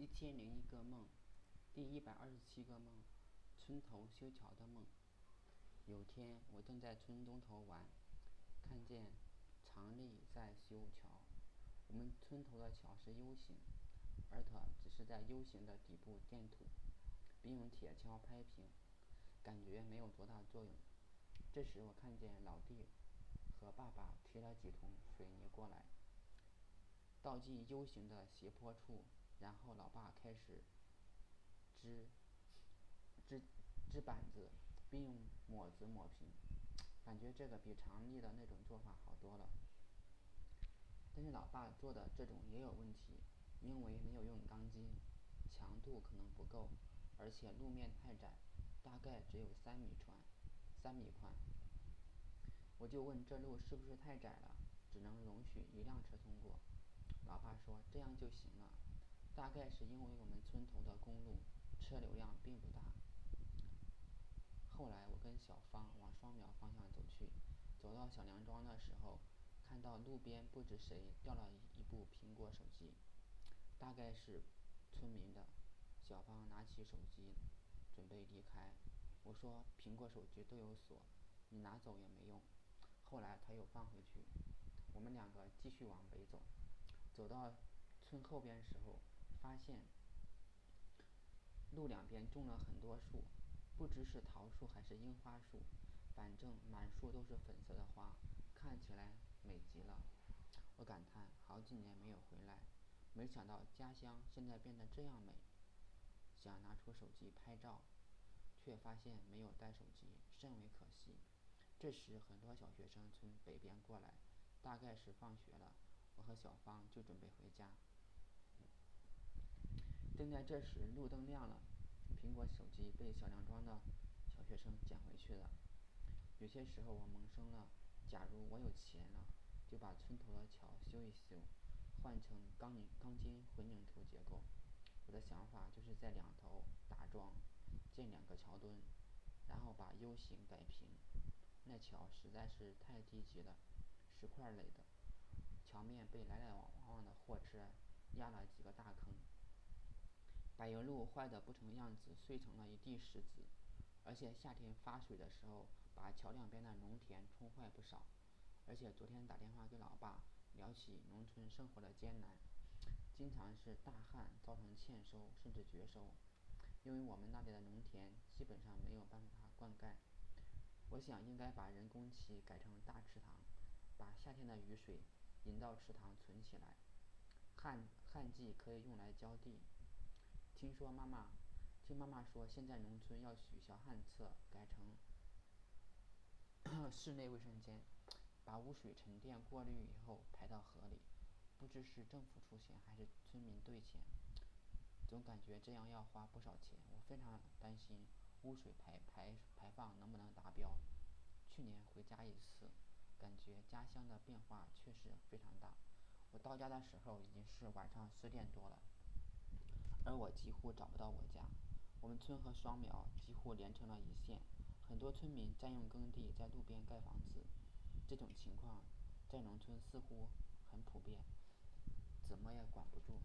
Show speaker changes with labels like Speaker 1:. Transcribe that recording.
Speaker 1: 一千零一个梦，第一百二十七个梦，村头修桥的梦。有天，我正在村东头玩，看见常丽在修桥。我们村头的桥是 U 型，而他只是在 U 型的底部垫土，并用铁锹拍平，感觉没有多大作用。这时，我看见老弟和爸爸提了几桶水泥过来，倒进 U 型的斜坡处。然后，老爸开始支支支板子，并用抹子抹平。感觉这个比常丽的那种做法好多了。但是，老爸做的这种也有问题，因为没有用钢筋，强度可能不够，而且路面太窄，大概只有三米宽，三米宽。我就问这路是不是太窄了，只能容许一辆车通过。老爸说这样就行了。大概是因为我们村头的公路车流量并不大。后来我跟小芳往双苗方向走去，走到小梁庄的时候，看到路边不知谁掉了一部苹果手机，大概是村民的。小芳拿起手机准备离开，我说苹果手机都有锁，你拿走也没用。后来他又放回去，我们两个继续往北走，走到村后边时候。发现路两边种了很多树，不知是桃树还是樱花树，反正满树都是粉色的花，看起来美极了。我感叹好几年没有回来，没想到家乡现在变得这样美。想拿出手机拍照，却发现没有带手机，甚为可惜。这时很多小学生从北边过来，大概是放学了，我和小芳就准备回家。正在这时，路灯亮了，苹果手机被小梁庄的小学生捡回去了。有些时候我萌生了，假如我有钱了，就把村头的桥修一修，换成钢钢筋混凝土结构。我的想法就是在两头打桩，建两个桥墩，然后把 U 型改平。那桥实在是太低级了，石块垒的，桥面被来来往往的货车压了几个大坑。柏油路坏的不成样子，碎成了一地石子，而且夏天发水的时候，把桥两边的农田冲坏不少。而且昨天打电话给老爸，聊起农村生活的艰难，经常是大旱造成欠收甚至绝收，因为我们那里的农田基本上没有办法灌溉。我想应该把人工渠改成大池塘，把夏天的雨水引到池塘存起来，旱旱季可以用来浇地。听说妈妈，听妈妈说，现在农村要取消旱厕，改成室内卫生间，把污水沉淀过滤以后排到河里。不知是政府出钱还是村民兑钱，总感觉这样要花不少钱。我非常担心污水排排排放能不能达标。去年回家一次，感觉家乡的变化确实非常大。我到家的时候已经是晚上十点多了。而我几乎找不到我家，我们村和双苗几乎连成了一线，很多村民占用耕地，在路边盖房子，这种情况在农村似乎很普遍，怎么也管不住。